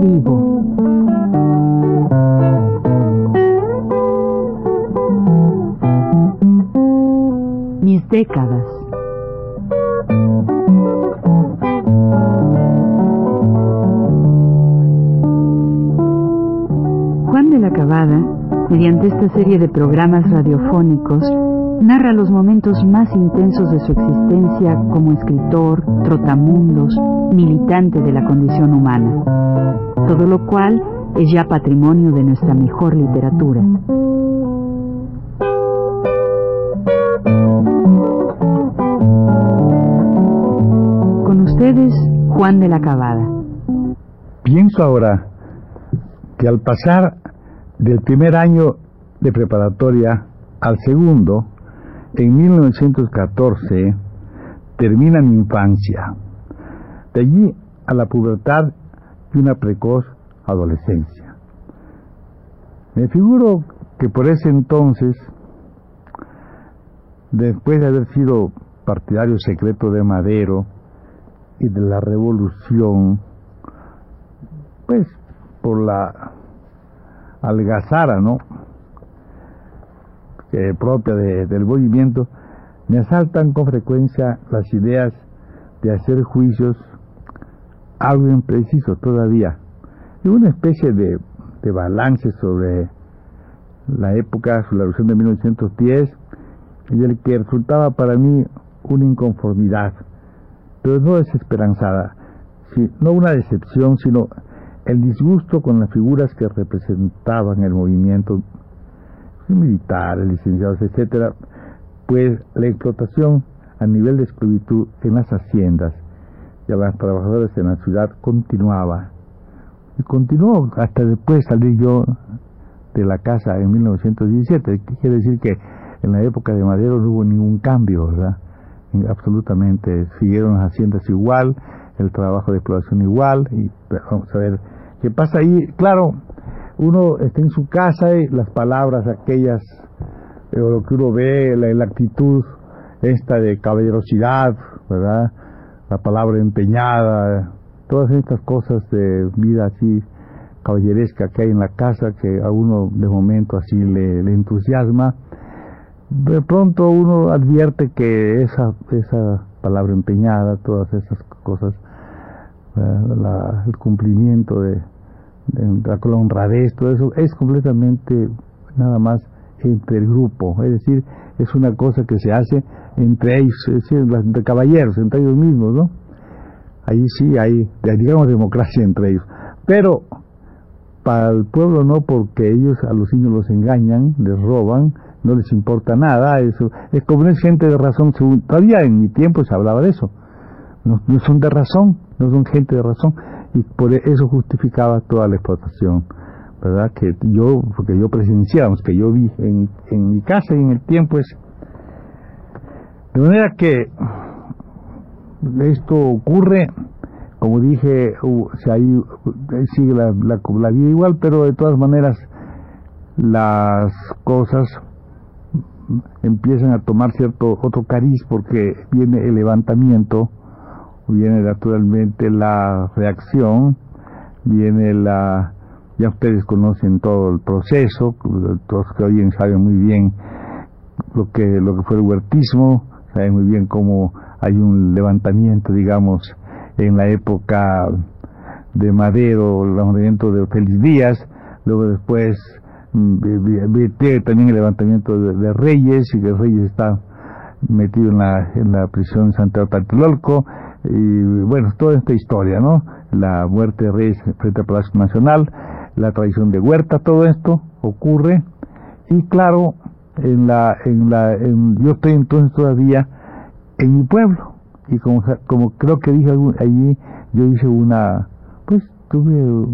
vivo. Mis décadas. Juan de la Cabada, mediante esta serie de programas radiofónicos, narra los momentos más intensos de su existencia como escritor, trotamundos, militante de la condición humana, todo lo cual es ya patrimonio de nuestra mejor literatura. Con ustedes, Juan de la Cabada. Pienso ahora que al pasar del primer año de preparatoria al segundo, en 1914 termina mi infancia. De allí a la pubertad y una precoz adolescencia. Me figuro que por ese entonces, después de haber sido partidario secreto de Madero y de la revolución, pues por la algazara, ¿no? Propia del movimiento, me asaltan con frecuencia las ideas de hacer juicios algo impreciso todavía, y una especie de, de balance sobre la época, sobre la revolución de 1910, y del que resultaba para mí una inconformidad, pero no desesperanzada, no una decepción, sino el disgusto con las figuras que representaban el movimiento militares, licenciados, etcétera, pues la explotación a nivel de esclavitud en las haciendas y a las trabajadoras en la ciudad continuaba. Y continuó hasta después salir yo de la casa en 1917. Quiere decir que en la época de Madero no hubo ningún cambio, ¿verdad? Absolutamente. Siguieron las haciendas igual, el trabajo de explotación igual. Y vamos a ver qué pasa ahí. Claro, uno está en su casa y las palabras aquellas, eh, lo que uno ve, la, actitud esta de caballerosidad, ¿verdad? La palabra empeñada, todas estas cosas de vida así caballeresca que hay en la casa que a uno de momento así le, entusiasma, de pronto uno advierte que esa, esa palabra empeñada, todas esas cosas, el cumplimiento de, la honradez, todo eso, es completamente nada más entre el grupo, es decir, es una cosa que se hace entre ellos, es entre caballeros, entre ellos mismos, ¿no? Ahí sí hay, digamos, democracia entre ellos. Pero para el pueblo no, porque ellos a los niños los engañan, les roban, no les importa nada, eso es como es gente de razón, todavía en mi tiempo se hablaba de eso, no son de razón, no son gente de razón, y por eso justificaba toda la explotación, ¿verdad? Que yo, porque yo presenciamos, que yo vi en, en mi casa y en el tiempo es... De manera que esto ocurre, como dije, si ahí sigue la, la vida igual, pero de todas maneras las cosas empiezan a tomar cierto otro cariz porque viene el levantamiento viene naturalmente la reacción, viene la, ya ustedes conocen todo el proceso, todos que oyen saben muy bien lo que, lo que fue el huertismo, saben muy bien cómo hay un levantamiento, digamos, en la época de Madero, el levantamiento de Félix Díaz, luego después mm, también el levantamiento de, Reyes, y que Reyes está metido en la, en la prisión de Santiago Tlatelolco, y bueno, toda esta historia, ¿no? La muerte de Reyes frente al Palacio Nacional, la traición de Huerta, todo esto ocurre y claro, en la, en la, yo estoy entonces todavía en mi pueblo y como, como creo que dije allí, yo hice una, pues tuve,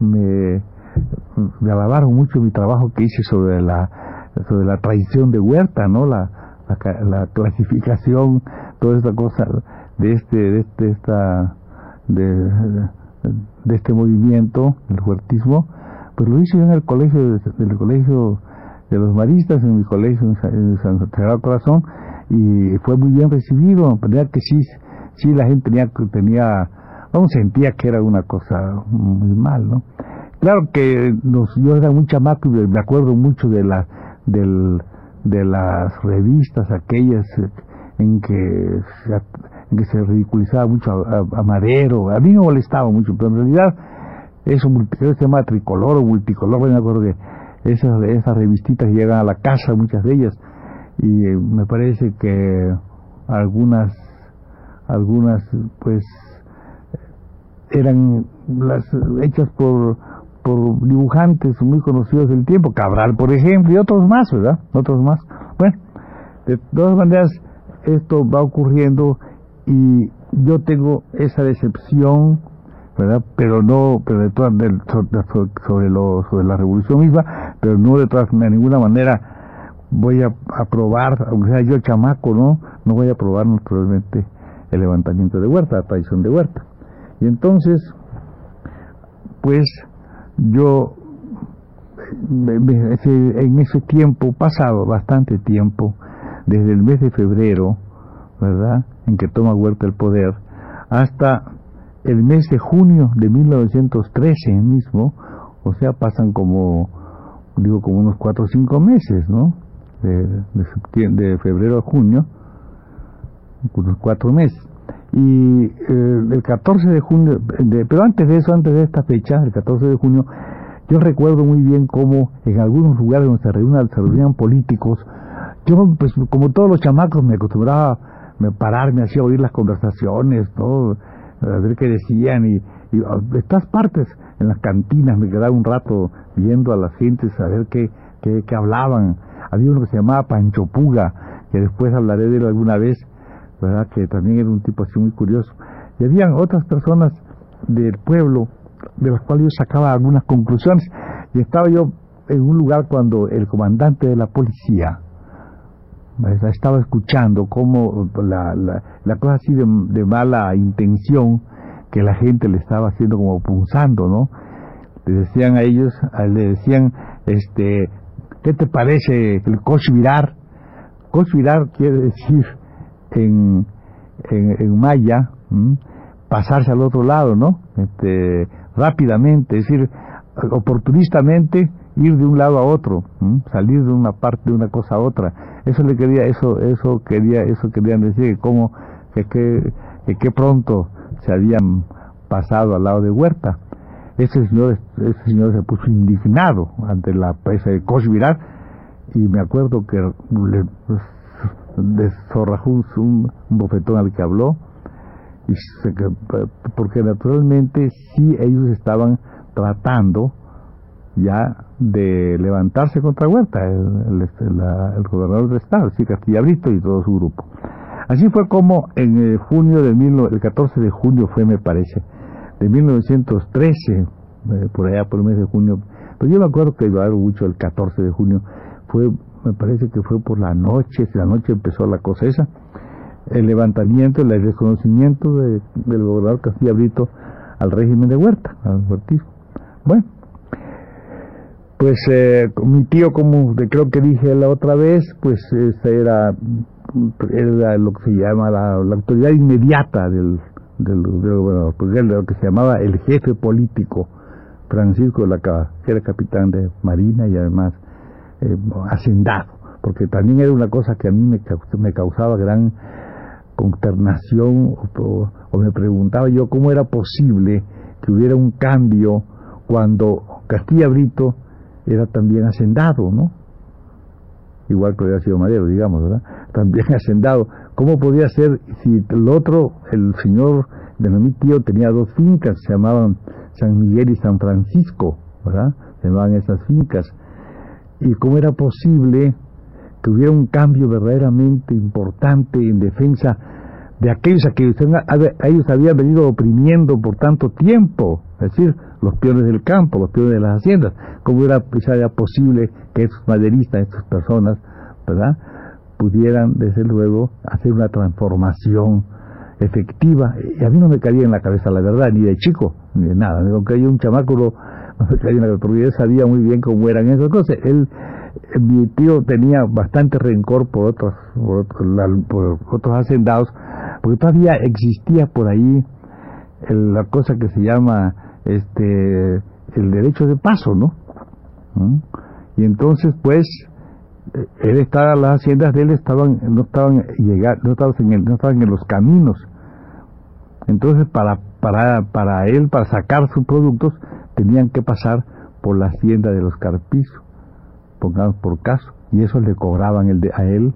me, me alabaron mucho mi trabajo que hice sobre la, sobre la traición de Huerta, ¿no? La, la, la clasificación, toda esta cosa de este de este esta de, de este movimiento el huertismo pues lo hice yo en el colegio del colegio de los maristas en mi colegio en San Sagrado Corazón y fue muy bien recibido verdad que sí sí la gente tenía tenía aún sentía que era una cosa muy mal, ¿no? Claro que nos, yo era muy chamaco y me acuerdo mucho de la, del, de las revistas aquellas eh, en que, que se ridiculizaba mucho a, Madero, a mí me molestaba mucho, pero en realidad eso, se llama tricolor o multicolor, me acuerdo que esas, esas revistitas llegan a la casa, muchas de ellas, y eh, me parece que algunas, algunas pues eran las hechas por por dibujantes muy conocidos del tiempo, Cabral por ejemplo, y otros más, ¿verdad? Otros más. Bueno, de todas maneras, esto va ocurriendo y yo tengo esa decepción, ¿verdad? Pero no, pero de todas, sobre, lo, sobre la revolución misma, pero no de todas, de ninguna manera voy a aprobar, aunque sea yo chamaco, ¿no? No voy a aprobar naturalmente el levantamiento de Huerta, la traición de Huerta. Y entonces, pues, yo en ese tiempo pasado, bastante tiempo, desde el mes de febrero, ¿verdad?, en que toma Huerta el poder, hasta el mes de junio de 1913 mismo, o sea, pasan como, digo, como unos cuatro o cinco meses, ¿no? De, de febrero a junio, unos cuatro meses. Y eh, el 14 de junio, pero antes de eso, antes de esta fecha, el 14 de junio, yo recuerdo muy bien cómo en algunos lugares donde se reunían, se reunían políticos, yo, pues como todos los chamacos, me acostumbraba a pararme, hacía oír las conversaciones, ¿no? a ver qué decían, y, y de estas partes, en las cantinas, me quedaba un rato viendo a las gentes, a ver qué, qué, qué hablaban. Había uno que se llamaba Pancho Puga, que después hablaré de él alguna vez, ¿verdad? Que también era un tipo así muy curioso. Y habían otras personas del pueblo de las cuales yo sacaba algunas conclusiones. Y estaba yo en un lugar cuando el comandante de la policía estaba escuchando cómo la, la, cosa así de, de, mala intención que la gente le estaba haciendo como punzando, ¿no? Le decían a ellos, le decían, este, ¿qué te parece el coche virar? Coche virar quiere decir en, en, maya, pasarse al otro lado, ¿no? Este, rápidamente, es decir, oportunistamente ir de un lado a otro, salir de una parte de una cosa a otra. Eso le quería, eso, eso quería, eso querían decir, que cómo, que, que, pronto se habían pasado al lado de Huerta. Ese señor, ese señor se puso indignado ante la presa de Cosvirar y me acuerdo que le, de un, bofetón al que habló, y porque naturalmente sí ellos estaban tratando ya de levantarse contra Huerta, el, este, gobernador del estado, sí, Castilla Brito y todo su grupo. Así fue como en el junio de mil, el 14 de junio fue, me parece, de 1913, eh, por allá por el mes de junio, pero yo me acuerdo que algo mucho el 14 de junio, fue me parece que fue por la noche, si la noche empezó la cosa esa, el levantamiento, el reconocimiento del gobernador Castilla Brito al régimen de Huerta, al huertismo. Bueno, pues eh, mi tío, como creo que dije la otra vez, pues era, lo que se llama la, autoridad inmediata del, del, gobernador, porque era lo que se llamaba el jefe político, Francisco de la Cava, que era capitán de Marina y además eh, hacendado, porque también era una cosa que a mí me, me causaba gran consternación o, me preguntaba yo cómo era posible que hubiera un cambio cuando Castilla Brito era también hacendado, ¿no? Igual que hubiera sido Madero, digamos, ¿verdad? También hacendado. ¿Cómo podía ser si el otro, el señor de mi tío, tenía dos fincas, se llamaban San Miguel y San Francisco, ¿verdad? Se llamaban esas fincas y cómo era posible que hubiera un cambio verdaderamente importante en defensa de aquellos a que ellos habían venido oprimiendo por tanto tiempo, es decir, los peones del campo, los peones de las haciendas, cómo era, pues, posible que esos maderistas, estas personas, ¿verdad?, pudieran, desde luego, hacer una transformación efectiva. Y a mí no me caía en la cabeza, la verdad, ni de chico, ni de nada. Aunque hay un chamaco porque él sabía muy bien cómo eran esas cosas. Él, mi tío tenía bastante rencor por otros, por, otros hacendados, porque todavía existía por ahí la cosa que se llama este el derecho de paso, ¿no? ¿Mm? Y entonces, pues, él estaba, las haciendas de él estaban, no estaban llegar, no estaban en no estaban en los caminos. Entonces, para, para, para él, para sacar sus productos, tenían que pasar por la hacienda de los carpizos, pongamos por caso, y eso le cobraban el de, a él,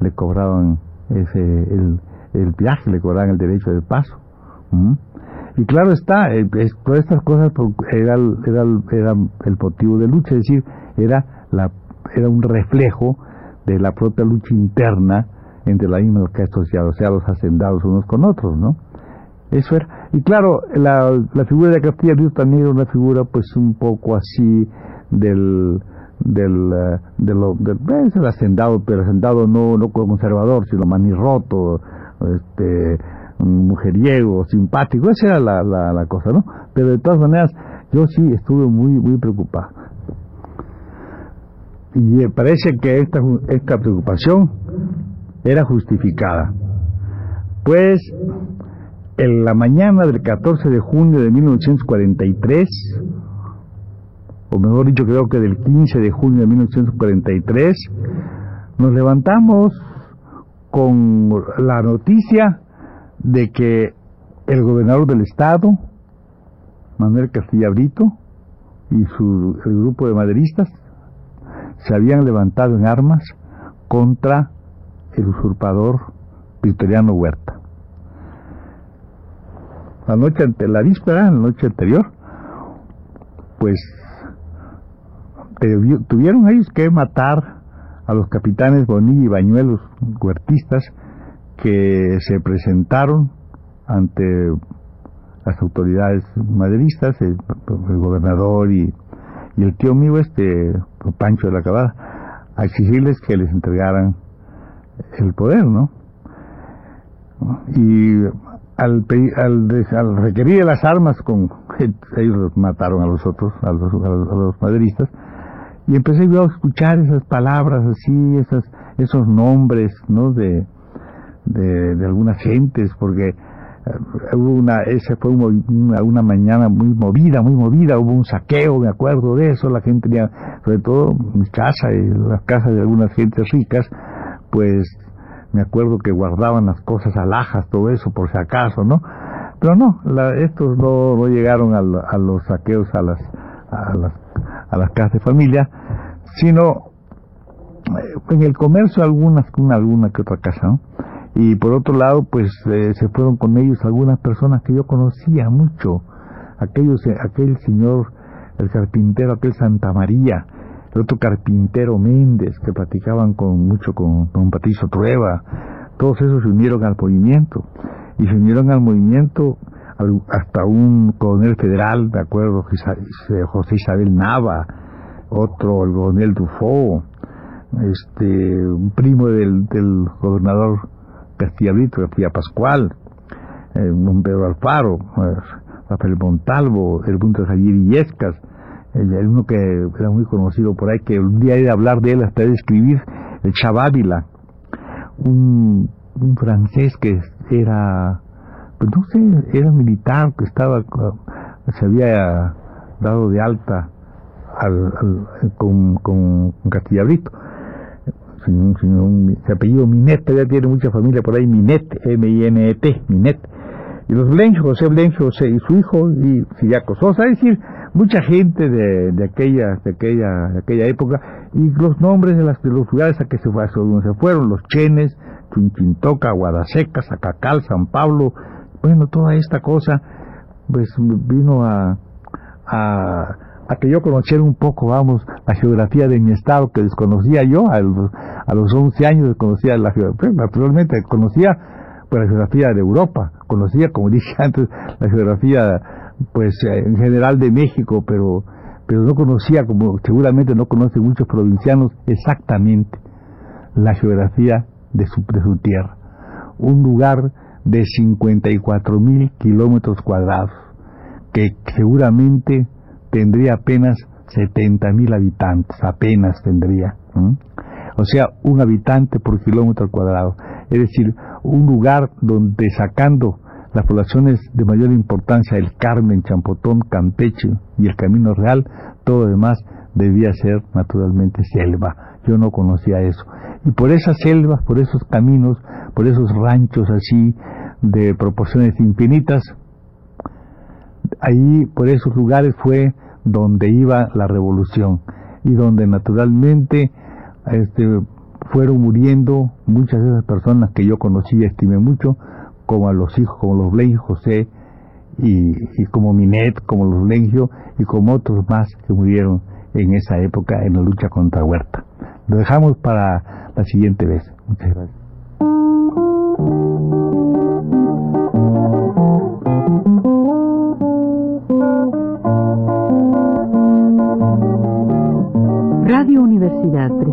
le cobraban ese, el, el viaje, le cobraban el derecho de paso. ¿Mm? Y claro está, eh, todas estas cosas era, era, era el motivo de lucha, es decir, era, la, era un reflejo de la propia lucha interna entre la misma que asociados, o sea, los hacendados unos con otros, ¿no? Eso era. Y claro, la, la figura de Castilla Río también era una figura, pues, un poco así del del eh, de del, es el hacendado, pero hacendado no no conservador, sino roto este mujeriego, simpático, esa era la, la, cosa, ¿no? Pero de todas maneras, yo sí estuve muy muy preocupado y parece que esta, esta preocupación era justificada. Pues en la mañana del 14 de junio de 1943, o mejor dicho creo que del 15 de junio de 1943, nos levantamos con la noticia de que el gobernador del estado, Manuel Castilla Brito, y su el grupo de maderistas se habían levantado en armas contra el usurpador Victoriano Huerta. La noche ante la víspera, la noche anterior, pues tuvieron ellos que matar a los capitanes Bonilla y Bañuelos huertistas que se presentaron ante las autoridades maderistas, el, gobernador y, y, el tío mío, este Pancho de la Cabada, a exigirles que les entregaran el poder, ¿no? Y al, al, requerir las armas, con ellos mataron a los otros, a los, a los, maderistas, y empecé yo a escuchar esas palabras así, esas, esos nombres, ¿no? De, de, algunas gentes, porque eh, hubo una, esa fue una, una, mañana muy movida, muy movida, hubo un saqueo, me acuerdo de eso, la gente tenía, sobre todo mi casa y las casas de algunas gentes ricas, pues me acuerdo que guardaban las cosas alhajas, todo eso, por si acaso, ¿no? Pero no, estos no, no llegaron a, a, los saqueos a las, a las, a las casas de familia, sino eh, en el comercio algunas, una, alguna que otra casa, ¿no? Y por otro lado pues eh, se fueron con ellos algunas personas que yo conocía mucho aquellos eh, aquel señor el carpintero aquel Santa María el otro carpintero Méndez que platicaban con mucho con, con Patricio Trueba todos esos se unieron al movimiento y se unieron al movimiento hasta un coronel federal de acuerdo José Isabel Nava otro el coronel Dufo este un primo del, del gobernador Castilla Brito, Castilla Pascual, eh, don Pedro Alfaro, eh, Rafael Montalvo, el punto de Javier Illescas, el uno que era muy conocido por ahí, que un día de hablar de él hasta de escribir, el Chavávila, un, francés que era, pues no sé, era militar, que estaba, se había dado de alta al, con, con Castilla Brito un señor, se apellido Minet, ya tiene mucha familia por ahí, Minet, M-I-N-E-T, Minet. Y los Blencho, José Blencho y su hijo, y Siriaco Sosa, es decir, mucha gente de, de, aquella, de, aquella, de aquella época, y los nombres de, las, de los lugares a que se, fue, donde se fueron, los Chenes, Chunchintoca, Guadaseca, Zacacal, San Pablo, bueno, toda esta cosa, pues vino a, a a que yo conociera un poco, vamos, la geografía de mi estado que desconocía yo, a los, a los 11 años desconocía la geografía, pues, naturalmente conocía pues, la geografía de Europa, conocía, como dije antes, la geografía pues en general de México, pero pero no conocía, como seguramente no conocen muchos provincianos, exactamente la geografía de su, de su tierra. Un lugar de 54 mil kilómetros cuadrados, que seguramente tendría apenas 70 mil habitantes, apenas tendría. O sea, un habitante por kilómetro cuadrado. Es decir, un lugar donde sacando las poblaciones de mayor importancia, el Carmen, Champotón, Campeche y el Camino Real, todo demás debía ser naturalmente selva. Yo no conocía eso. Y por esas selvas, por esos caminos, por esos ranchos así de proporciones infinitas, ahí por esos lugares fue donde iba la revolución y donde naturalmente este, fueron muriendo muchas de esas personas que yo conocí y estimé mucho, como a los hijos, como los Blaine José y, como Minet, como los Lengio y como otros más que murieron en esa época en la lucha contra Huerta. Lo dejamos para la siguiente vez. Muchas gracias.